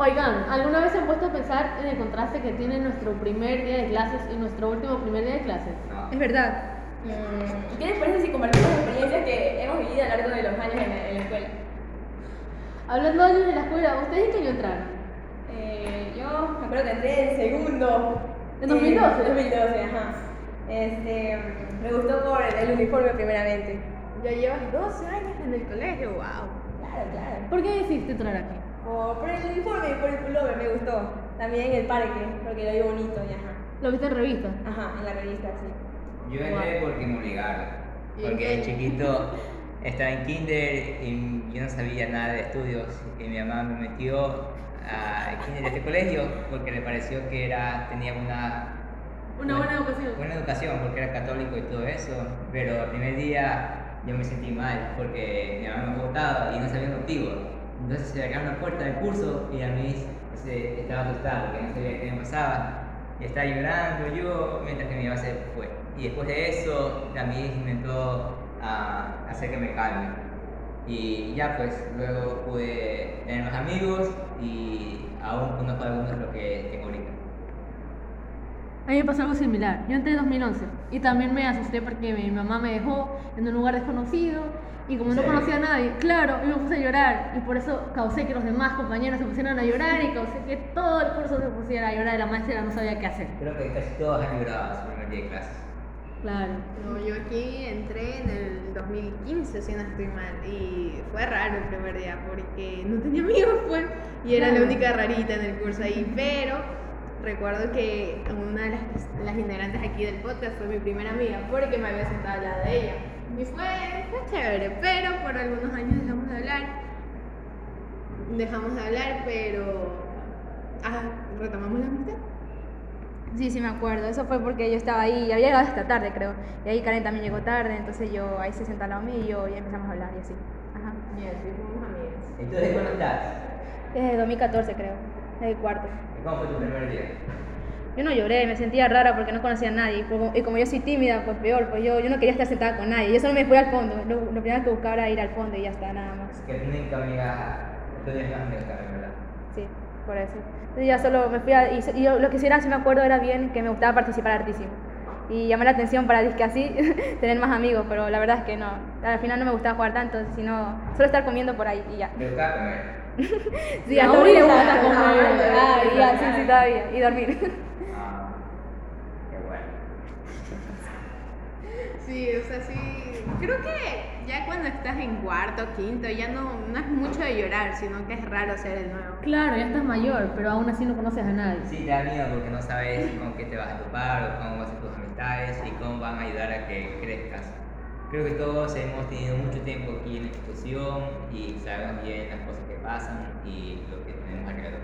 Oigan, ¿alguna vez se han puesto a pensar en el contraste que tiene nuestro primer día de clases y nuestro último primer día de clases? No. Es verdad. Mm, ¿Qué les parece si compartimos experiencias que hemos vivido a lo largo de los años en, en la escuela? Hablando de años de la escuela, ¿ustedes en qué año entraron? Eh, yo me acuerdo que entré en segundo. ¿En 2012? En 2012, ajá. Este, me gustó por el uniforme primeramente. Ya llevas 12 años en el colegio, wow. Claro, claro. ¿Por qué decidiste entrar aquí? Por, por el uniforme y por el pullover me gustó. También el parque, porque lo vi bonito y ajá. ¿Lo viste en revista? Ajá, en la revista, sí. Yo entré porque me obligaron. ¿Y en Porque de chiquito estaba en kinder y yo no sabía nada de estudios y mi mamá me metió a kinder de este colegio porque le pareció que era tenía una Una buena educación. buena educación porque era católico y todo eso, pero el primer día yo me sentí mal porque mi mamá me votaba y no sabía el motivo. Entonces se abrió la puerta del curso y a mí se, estaba asustado porque no sabía qué me pasaba. Y estaba llorando yo mientras que mi mamá se fue. Y después de eso, la Miss intentó ah, hacer que me calme. Y ya pues, luego pude tener más amigos y aún conozco algunos de los que tengo ahorita. A mí me pasó algo similar. Yo entré en 2011 y también me asusté porque mi mamá me dejó en un lugar desconocido y como ¿En no conocía a nadie, claro, y me puse a llorar y por eso causé que los demás compañeros se pusieran a llorar y causé que todo el curso se pusiera a llorar y la maestra no sabía qué hacer. Creo que casi todos han llorado su primer día de clases. Claro. No, yo aquí entré en el 2015, si no estoy mal, y fue raro el primer día porque no tenía amigos, pues, y era la Claro. única rarita en el curso ahí, pero recuerdo que una de las, las integrantes aquí del podcast fue mi primera amiga porque me había sentado al lado de ella. Y fue, fue chévere, pero por algunos años dejamos de hablar. Dejamos de hablar, pero ah, retomamos la amistad. Sí, sí me acuerdo. Eso fue porque yo estaba ahí, había llegado esta tarde creo. Y ahí Karen también llegó tarde, entonces yo ahí se sentó al lado mío y yo ya empezamos a hablar y así. Ajá. Y así fuimos amigas. Entonces, ¿cuándo estás? Desde 2014 creo, desde el cuarto. ¿Y ¿Cómo fue tu primer día? Yo no lloré, me sentía rara porque no conocía a nadie. Y como, y como yo soy tímida, pues peor, pues yo, yo no quería estar sentada con nadie. Yo solo me fui al fondo. Lo, lo primero que buscaba era ir al fondo y ya está, nada más. Que única amiga, tú más amigas también, ¿verdad? Sí, por eso. Entonces ya solo me fui a... Y, y yo lo que sí era, sí me acuerdo, era bien que me gustaba participar hartísimo. Y llamé la atención para, disque así, tener más amigos, pero la verdad es que no. Al final no me gustaba jugar tanto, sino solo estar comiendo por ahí y ya. ¿Te gustaba comer? Sí, a Aún Tori le le gusta comer. Ah, ya, sí, sí, todavía. Y dormir. Ah, qué bueno. Sí, o sea, sí. Creo que ya cuando estás en cuarto, quinto, ya no, no es mucho de llorar, sino que es raro ser el nuevo. Claro, ya estás mayor, pero aún así no conoces a nadie. Sí, te da miedo porque no sabes con qué te vas a topar o cómo van a ser tus amistades y cómo van a ayudar a que crezcas. Creo que todos hemos tenido mucho tiempo aquí en la institución y sabemos bien las cosas que pasan y lo que tenemos alrededor.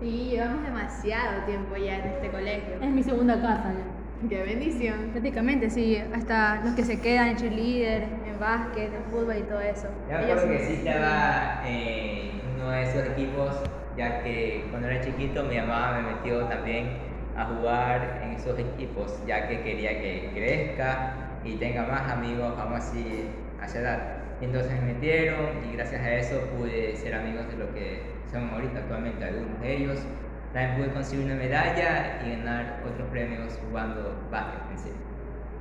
Sí, llevamos demasiado tiempo ya en este colegio. Es mi segunda casa ya. Qué bendición. Prácticamente, sí. Hasta los que se quedan en cheerleader, en básquet, en fútbol y todo eso. Yo me acuerdo que sí. estaba en uno de esos equipos, ya que cuando era chiquito mi mamá me metió también a jugar en esos equipos, ya que quería que crezca y tenga más amigos, vamos así, a esa edad. Y Entonces me metieron y gracias a eso pude ser amigos de lo que son ahorita actualmente algunos de ellos. También pude conseguir una medalla y ganar otros premios jugando básquet en sí.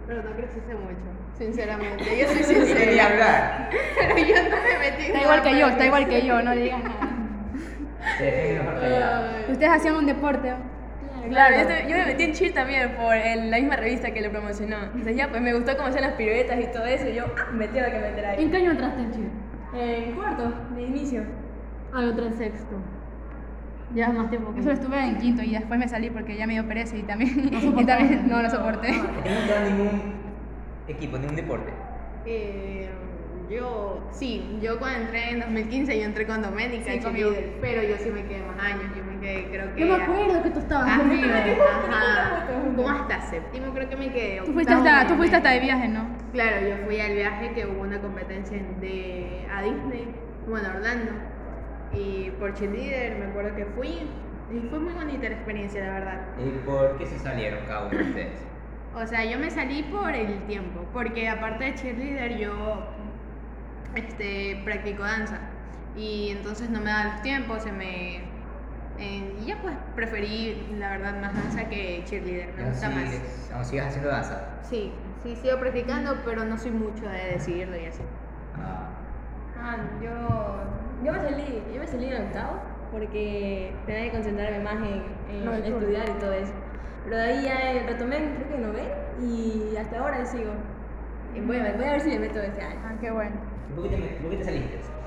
Pero no creciste mucho, sinceramente. Yo soy sincera. hablar. Pero yo no me metí. Está igual que yo, está igual que yo, no digas nada. Callado. Ustedes hacían un deporte. Claro, yo, te- yo me metí en cheer también por el- la misma revista que lo promocionó. Entonces ya, pues me gustó cómo hacían las piruetas y todo eso. Y yo, ah, me tengo que meter ahí. ¿En qué año entraste en Chile? En cuarto, de inicio. Ah, yo entré en sexto. Ya es más tiempo que Yo solo estuve en quinto y después me salí porque ya me dio pereza y también, y también no lo soporté. ¿Y no entró en ningún equipo, ningún deporte? Eh, yo, sí, yo cuando entré en 2015 yo entré con Doménica, Sí, cheerleader, pero yo sí me quedé más años, yo me quedé creo que... Yo me acuerdo que tú estabas Ah, conmigo. Ajá, como hasta séptimo creo que me quedé. Tú fuiste, hasta, tú fuiste hasta de viaje, ¿no? Claro, yo fui al viaje que hubo una competencia de, a Disney, bueno, a Orlando, y por cheerleader me acuerdo que fui, y fue muy bonita la experiencia, la verdad. ¿Y por qué se salieron cada uno de ustedes? O sea, yo me salí por el tiempo, porque aparte de cheerleader yo este, practico danza y entonces no me da los tiempos, se me Eh, y ya pues preferí, la verdad, más danza que cheerleader. Me gusta más. aún sigues haciendo danza. Sí, sí sigo practicando, pero no soy mucho de decidirlo y así. Ah, Ah, yo, yo me salí, yo me salí en octavo porque tenía que concentrarme más en, No, estudiar y todo eso. Pero de ahí ya retomé, creo que noveno y hasta ahora sigo. Voy, a ver- voy a ver si me meto este año. Ah, qué bueno. ¿y ¿Por qué te, por qué te saliste?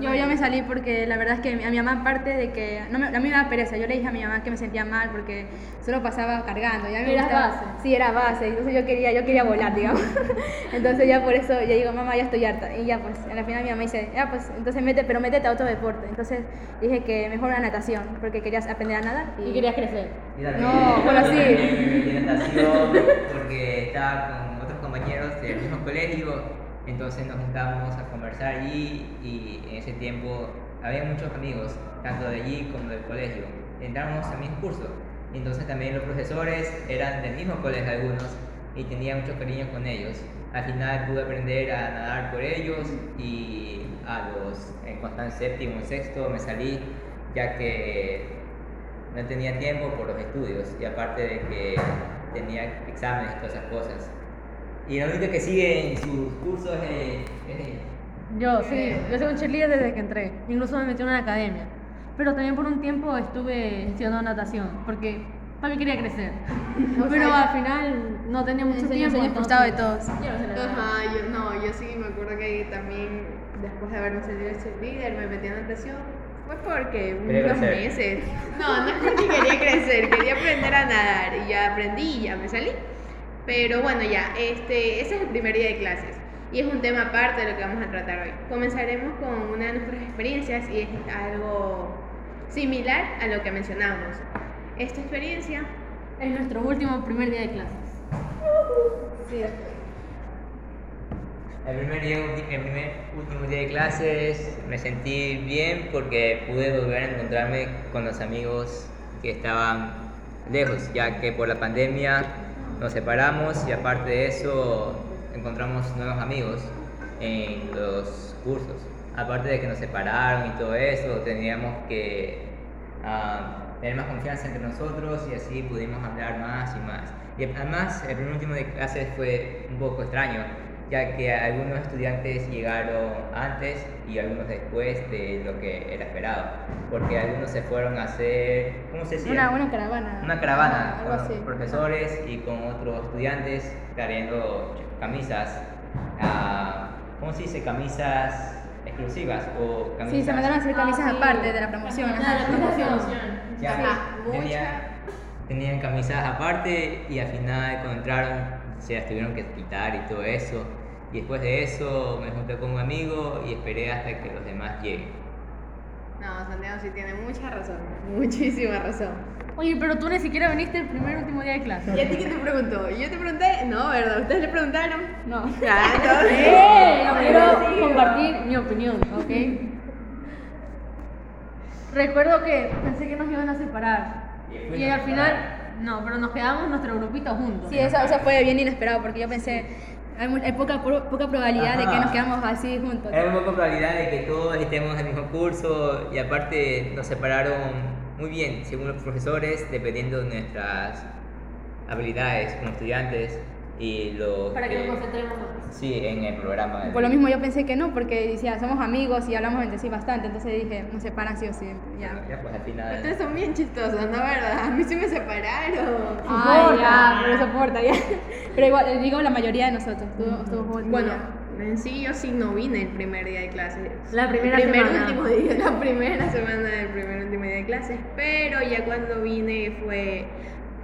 Yo, yo me salí porque la verdad es que a mi mamá, aparte de que. No me, a mí me daba pereza, yo le dije a mi mamá que me sentía mal porque solo pasaba cargando. Ya me Eras gustaba- base. Sí, era base, entonces yo quería, yo quería volar, digamos. entonces ya por eso yo digo, mamá, ya estoy harta. Y ya pues, al final mi mamá dice, ya pues, entonces mete, pero métete a otro deporte. Entonces dije que mejor la natación, porque querías aprender a nadar. Y, Y querías crecer. También- No, bueno, yo sí. también metí en natación porque estaba con otros compañeros del mismo colegio, entonces nos juntábamos a conversar allí y en ese tiempo había muchos amigos, tanto de allí como del colegio. Entramos al mismo curso, entonces también los profesores eran del mismo colegio algunos y tenía mucho cariño con ellos. Al final pude aprender a nadar por ellos y a los, en cuanto en séptimo y sexto me salí ya que no tenía tiempo por los estudios y aparte de que tenía exámenes y todas esas cosas. Y lo único que sigue en sus cursos es, es ella. Yo, sí, yo soy un cheerleader desde que entré. Incluso me metí en una academia. Pero también por un tiempo estuve estudiando natación, porque también quería crecer. Pero al final no tenía mucho tiempo. sueño frustrado de todos. Yo no sé. Ajá, yo no, yo sí me acuerdo que también después de haberme salido de cheerleader me metí en natación. Fue porque Quería unos crecer. meses. No, no es porque quería crecer, quería aprender a nadar y ya aprendí y ya me salí. Pero bueno, ya, este, ese es el primer día de clases y es un tema aparte de lo que vamos a tratar hoy. Comenzaremos con una de nuestras experiencias y es algo similar a lo que mencionamos. Esta experiencia Es nuestro último primer día de clases. Sí. El primer, día, el primer último día de clases me sentí bien porque pude volver a encontrarme con los amigos que estaban lejos, ya que por la pandemia nos separamos y aparte de eso encontramos nuevos amigos en los cursos. Aparte de que nos separaron y todo eso, teníamos que ah, tener más confianza entre nosotros y así pudimos hablar más y más. Y además, el primer último de clases fue un poco extraño, ya que algunos estudiantes llegaron antes y algunos después de lo que era esperado, porque algunos se fueron a hacer, ¿cómo se decía? Una, una caravana. Una caravana Algo con profesores y con otros estudiantes trayendo camisas, ah, ¿cómo se dice? Camisas exclusivas o camisas... Sí, se mandaron a hacer camisas Ah, sí. aparte de la promoción. Ah, ajá. la promoción. Ya, Ajá, tenía- mucha. tenían camisas aparte y al final cuando entraron se las tuvieron que quitar y todo eso. Y después de eso me junté con un amigo y esperé hasta que los demás lleguen. No, Santiago sí tiene mucha razón, muchísima razón. Oye, pero tú ni siquiera viniste el primer último día de clases. ¿Y a ti quién te preguntó? Yo te pregunté, no, ¿verdad? ¿Ustedes le preguntaron? No. Ya, entonces. ¡Eh! Quiero compartir mi opinión, ¿ok? Recuerdo que pensé que nos iban a separar. Y Y al final. No, pero nos quedamos nuestro grupito juntos. Sí, eso, eso fue bien inesperado porque yo pensé, hay, poca, poca probabilidad de que nos quedamos así juntos. Hay poca probabilidad de que todos estemos en el mismo curso y aparte nos separaron muy bien según los profesores dependiendo de nuestras habilidades como estudiantes y lo Para que nos concentremos más. Sí, en el programa. Por lo mismo yo pensé que no, porque decía, somos amigos y hablamos entre sí bastante, entonces dije, nos separan sí o sí. Ya. Ya, pues al final. Ustedes son bien chistosos, ¿no? ¿Verdad? A mí sí me separaron. Ay, ya, pero soporta, ya. Pero igual, digo la mayoría de nosotros, estuvo, estuvo muy Bueno, en sí yo sí no vine el primer día de clases. La primera el primer semana. último día, la primera semana del primer último día de clases, pero ya cuando vine fue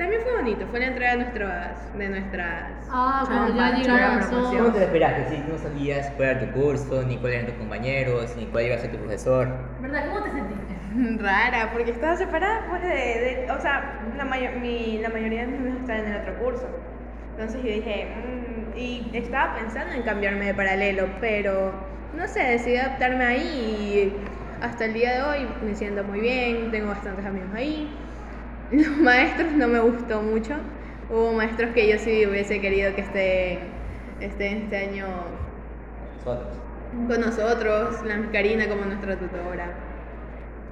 también fue bonito, fue la entrada de nuestras de nuestras Ah, cuando ya llegaron. ¿Cómo te lo? Si no sabías cuál era tu curso, ni cuáles eran tus compañeros, ni cuál iba a ser tu profesor. ¿Verdad? ¿Cómo te sentiste? rara, porque estaba separada pues de, de- o sea, la, mayo- mi- la mayoría de mis amigos estaban en el otro curso. Entonces yo dije, mm, y estaba pensando en cambiarme de paralelo, pero no sé, decidí adaptarme ahí y hasta el día de hoy me siento muy bien, tengo bastantes amigos ahí. Los maestros no me gustó mucho. Hubo maestros que yo sí hubiese querido que estén estén este año Nosotros. con nosotros, la Karina como nuestra tutora.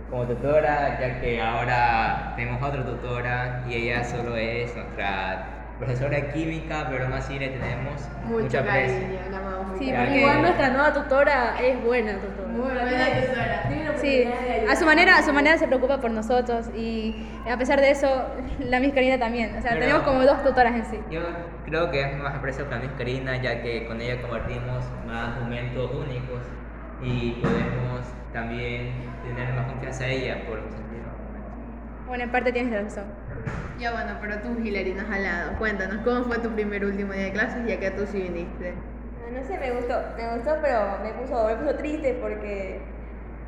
como tutora, ya que ahora tenemos otra tutora y ella solo es nuestra profesora de química, pero aún así le tenemos Mucho mucha cariño, la amamos. Sí, porque que- Igual nuestra nueva tutora es buena tutora. Muy buena tutora. Sí, a su manera, a su manera se preocupa por nosotros y a pesar de eso, la Miss Karina también. O sea, Pero- tenemos como dos tutoras en sí. Yo creo que es más aprecio para Miss Karina, ya que con ella compartimos más momentos únicos y podemos también tener más confianza en ella por los sentidos. Bueno, en parte tienes razón. Ya bueno, pero tú, Hilary, nos has hablado. Cuéntanos, ¿cómo fue tu primer último día de clases ya que tú sí viniste? Ah, No sé, me gustó, me gustó, pero me puso, me puso triste porque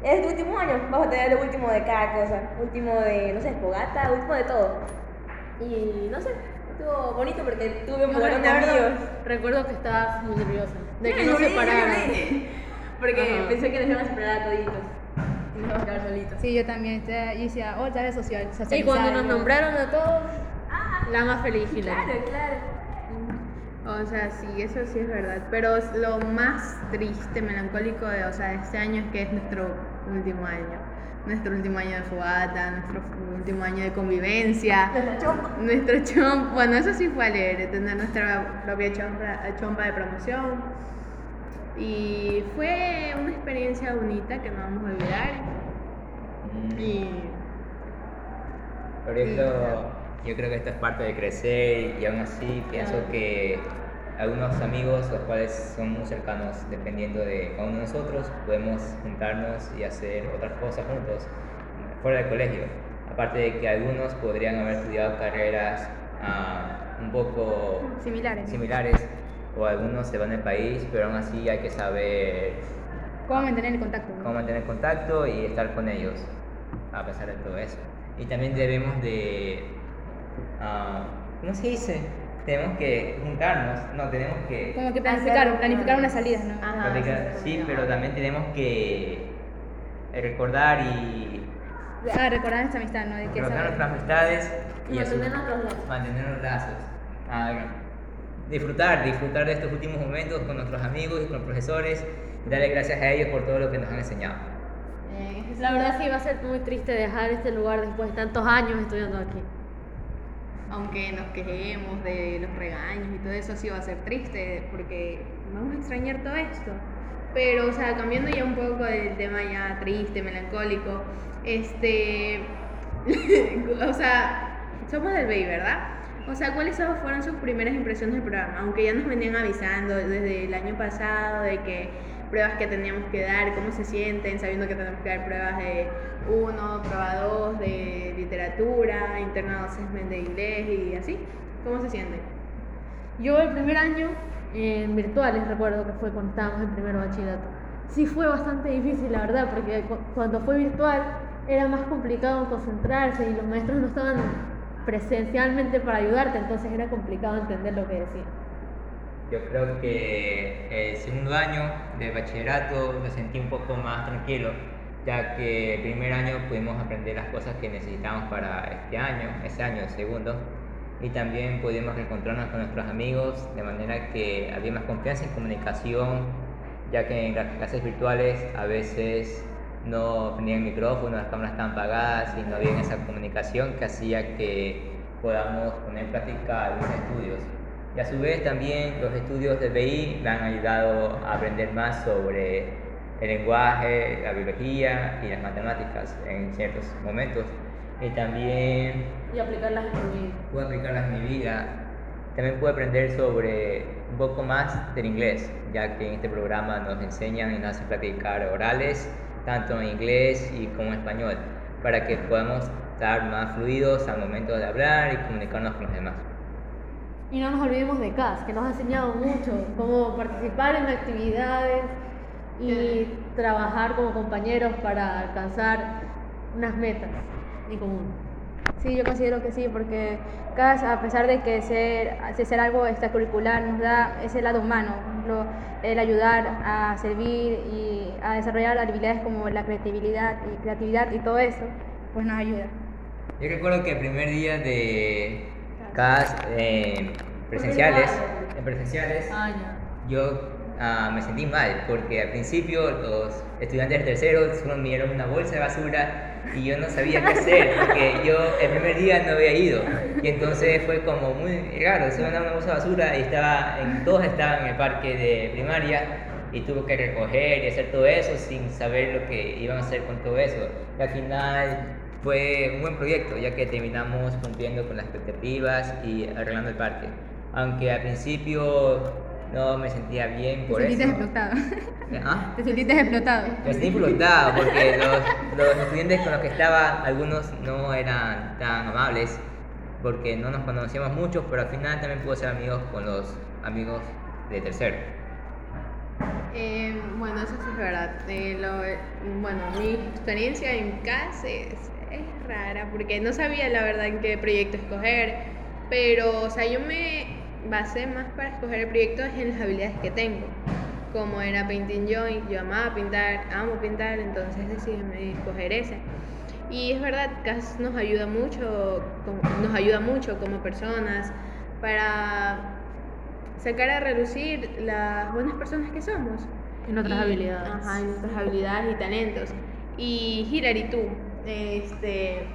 es tu último año, vas a tener lo último de cada cosa, último de, no sé, fogata, último de todo. Y no sé, estuvo bonito porque tuve un recuerdo, amigos. recuerdo que estabas muy nerviosa de que no se pararan. Porque Ajá. pensé que nos iban a separar a toditos. Y nos íbamos a quedar solitos. Sí, yo también. este, Yo decía, oh, ves social, socializar. Y cuando nos ¿no? nombraron a todos, la más feliz. Claro, claro. O sea, sí, eso sí es verdad. Pero lo más triste, melancólico de, o sea, de este año es que es nuestro último año. Nuestro último año de fogata, nuestro último año de convivencia. Chompa. Nuestro chompa, bueno, eso sí fue alegre, tener nuestra propia chompa, chompa de promoción. Y fue una experiencia bonita que no vamos a olvidar. Y Por eso yo creo que esto es parte de crecer y aún así pienso que algunos amigos, los cuales son muy cercanos dependiendo de cada uno de nosotros, podemos juntarnos y hacer otras cosas juntos fuera del colegio. Aparte de que algunos podrían haber estudiado carreras ah, un poco Similares. similares o algunos se van del país, pero aún así hay que saber ¿Cómo mantener el contacto? no? cómo mantener contacto y estar con ellos a pesar de todo eso. Y también debemos de, ah, ¿cómo se dice? Tenemos que juntarnos, no, tenemos que Como que planificar, planificar una salida, ¿no? Ajá, platicar, sí, pero también tenemos que recordar y Ah, recordar nuestra amistad, ¿no? De que recordar saber- nuestras amistades y mantener nuestros lazos. mantener los lazos. Ah, disfrutar, disfrutar de estos últimos momentos con nuestros amigos y con los profesores y darle gracias a ellos por todo lo que nos han enseñado. eh, La verdad sí va a ser muy triste dejar este lugar después de tantos años estudiando aquí. aunque nos quejemos de los regaños y todo eso, sí va a ser triste porque vamos a extrañar todo esto. Pero, o sea, cambiando ya un poco del tema ya triste, melancólico, este, o sea, somos del BEI, ¿verdad? O sea, ¿cuáles fueron sus primeras impresiones del programa? Aunque ya nos venían avisando desde el año pasado de que pruebas que teníamos que dar, cómo se sienten, sabiendo que tenemos que dar pruebas de 1, prueba 2, de literatura, internal assessment de inglés y así. ¿Cómo se sienten? Yo el primer año en virtuales recuerdo que fue cuando estábamos en primero bachillerato. Sí fue bastante difícil, la verdad, porque cu- cuando fue virtual era más complicado concentrarse y los maestros no estaban presencialmente para ayudarte, entonces era complicado entender lo que decían. Yo creo que el segundo año de bachillerato me sentí un poco más tranquilo, ya que el primer año pudimos aprender las cosas que necesitamos para este año, ese año, el segundo, y también pudimos reencontrarnos con nuestros amigos, de manera que había más confianza en comunicación, ya que en las clases virtuales a veces no tenían micrófono, las cámaras estaban apagadas y no había esa comunicación que hacía que podamos poner en práctica algunos estudios. Y a su vez también los estudios de BI me han ayudado a aprender más sobre el lenguaje, la biología y las matemáticas en ciertos momentos. Y también Y aplicarlas en mi vida. pude aplicarlas en mi vida. También pude aprender sobre un poco más del inglés, ya que en este programa nos enseñan y nos hacen practicar orales, tanto en inglés y como en español, para que podamos estar más fluidos al momento de hablar y comunicarnos con los demás. Y no nos olvidemos de CAS, que nos ha enseñado mucho cómo participar en actividades y trabajar como compañeros para alcanzar unas metas en común. Sí, yo considero que sí, porque CAS, a pesar de que ser, ser algo extracurricular, nos da ese lado humano, lo- el ayudar a servir y a desarrollar habilidades como la creatividad y, creatividad y todo eso, pues nos ayuda. Yo recuerdo que el primer día de CAS eh, presenciales, en presenciales, Ah, yo ah, me sentí mal, porque al principio los estudiantes del tercero solo me dieron una bolsa de basura y yo no sabía qué hacer, porque yo el primer día no había ido. Y entonces fue como muy raro, se me daba una bolsa de basura y estaba todos estaban en el parque de primaria y tuve que recoger y hacer todo eso sin saber lo que iban a hacer con todo eso. Y al final fue un buen proyecto, ya que terminamos cumpliendo con las expectativas y arreglando el parque. Aunque al principio no me sentía bien Te por sentiste eso. explotado. ¿Ah? Te sentiste explotado. Me sentí explotado porque los, los estudiantes con los que estaba, algunos no eran tan amables porque no nos conocíamos mucho, pero al final también pude ser amigos con los amigos de tercero. Eh, bueno, eso sí es verdad. Eh, lo- bueno, mi experiencia en CAS es, es rara porque no sabía la verdad en qué proyecto escoger, pero o sea, yo me basé más para escoger el proyecto en las habilidades que tengo. Como era Painting Joy, yo amaba pintar, amo pintar, entonces decidí escoger ese. Y es verdad, CAS nos ayuda mucho, nos ayuda mucho como personas para sacar a relucir las buenas personas que somos. En otras Y- habilidades. Ajá, en nuestras habilidades y talentos. Y Hilary, tú, este,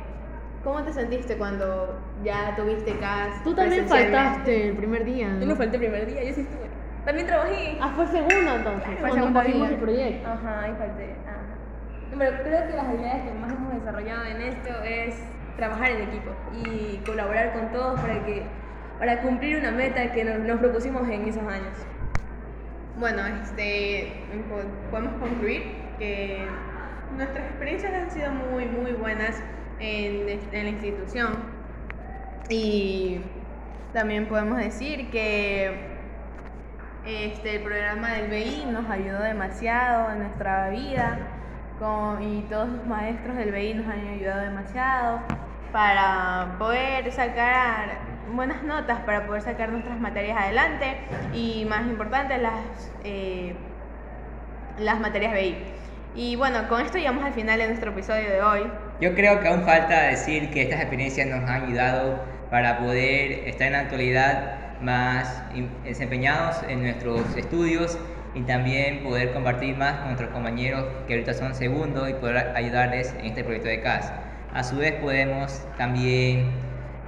¿cómo te sentiste cuando ya tuviste CAS? Tú también faltaste el primer día. Yo no falté el primer día, yo sí estuve. También trabajé. Ah, fue segundo entonces. Fue el Cuando segundo día. el proyecto. Ajá, ahí falté. Ajá. Pero creo que las habilidades que más hemos desarrollado en esto es trabajar en equipo y colaborar con todos para que para cumplir una meta que nos, nos propusimos en esos años. Bueno, este, po- podemos concluir que nuestras experiencias han sido muy, muy buenas en, en la institución. Y también podemos decir que este, el programa del BI nos ayudó demasiado en nuestra vida con- y todos los maestros del BI nos han ayudado demasiado para poder sacar buenas notas, para poder sacar nuestras materias adelante y más importante las, eh, las materias BI. Y bueno, con esto llegamos al final de nuestro episodio de hoy. Yo creo que aún falta decir que estas experiencias nos han ayudado para poder estar en la actualidad más desempeñados en nuestros estudios y también poder compartir más con nuestros compañeros que ahorita son segundos y poder ayudarles en este proyecto de CAS. A su vez podemos también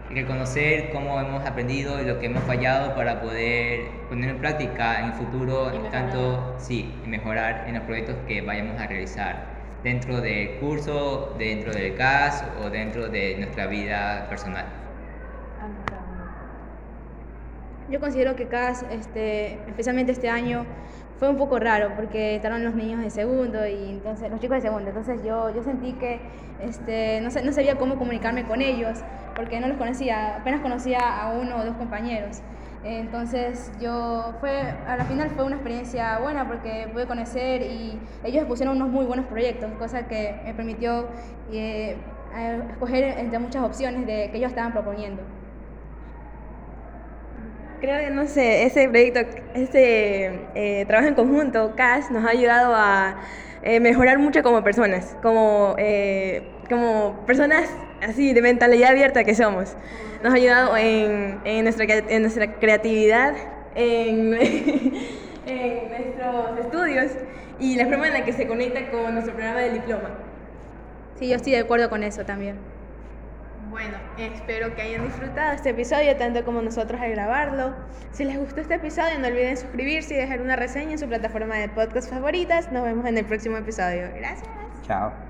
reconocer cómo hemos aprendido y lo que hemos fallado para poder poner en práctica en el futuro, mejorar. tanto sí, mejorar en los proyectos que vayamos a realizar dentro del curso, dentro del CAS o dentro de nuestra vida personal. Yo considero que CAS, este, especialmente este año, fue un poco raro porque estaban los niños de segundo y entonces los chicos de segundo. Entonces yo, yo sentí que este, no, no sabía cómo comunicarme con ellos porque no los conocía, apenas conocía a uno o dos compañeros. Entonces yo fue, a la final fue una experiencia buena porque pude conocer y ellos pusieron unos muy buenos proyectos, cosa que me permitió eh, escoger entre muchas opciones de, que ellos estaban proponiendo. Creo que, no sé, ese proyecto, ese eh, trabajo en conjunto, CAS, nos ha ayudado a eh, mejorar mucho como personas, como, eh, como personas así de mentalidad abierta que somos. Nos ha ayudado en, en, nuestra, en nuestra creatividad, en, en nuestros estudios y la forma en la que se conecta con nuestro programa de diploma. Sí, yo estoy de acuerdo con eso también. Bueno, espero que hayan disfrutado este episodio tanto como nosotros al grabarlo. Si les gustó este episodio, no olviden suscribirse y dejar una reseña en su plataforma de podcast favoritas. Nos vemos en el próximo episodio. Gracias. Chao.